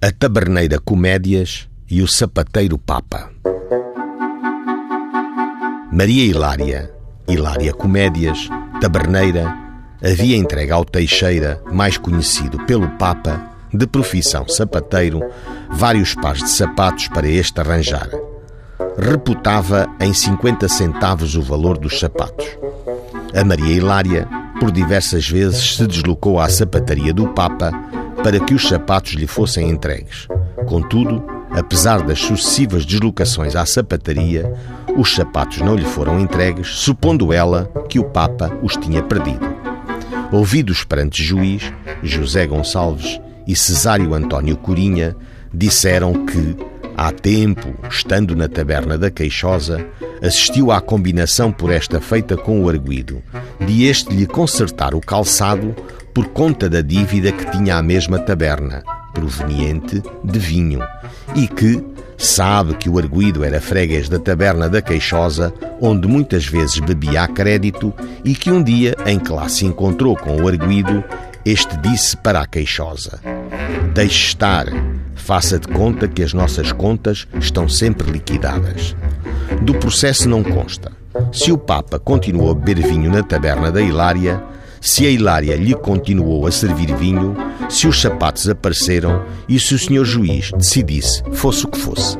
A Taberneira Comédias e o Sapateiro Papa. Maria Hilária, Hilária Comédias, taberneira, havia entregue ao Teixeira, mais conhecido pelo Papa, de profissão sapateiro, vários pares de sapatos para este arranjar. Reputava em 50 centavos o valor dos sapatos. A Maria Hilária, por diversas vezes, se deslocou à sapataria do Papa para que os sapatos lhe fossem entregues. Contudo, apesar das sucessivas deslocações à sapataria, os sapatos não lhe foram entregues, supondo ela que o Papa os tinha perdido. Ouvidos perante juiz, José Gonçalves e Cesário António Corinha disseram que, há tempo, estando na taberna da Queixosa, assistiu à combinação por esta feita com o arguído, de este lhe consertar o calçado por conta da dívida que tinha a mesma taberna, proveniente de vinho, e que sabe que o arguído era freguês da taberna da Queixosa, onde muitas vezes bebia a crédito, e que um dia, em que lá se encontrou com o arguído, este disse para a Queixosa: Deixe estar, faça de conta que as nossas contas estão sempre liquidadas. Do processo não consta. Se o Papa continuou a beber vinho na taberna da Hilária, se a Hilária lhe continuou a servir vinho, se os sapatos apareceram e se o senhor juiz decidisse, fosse o que fosse.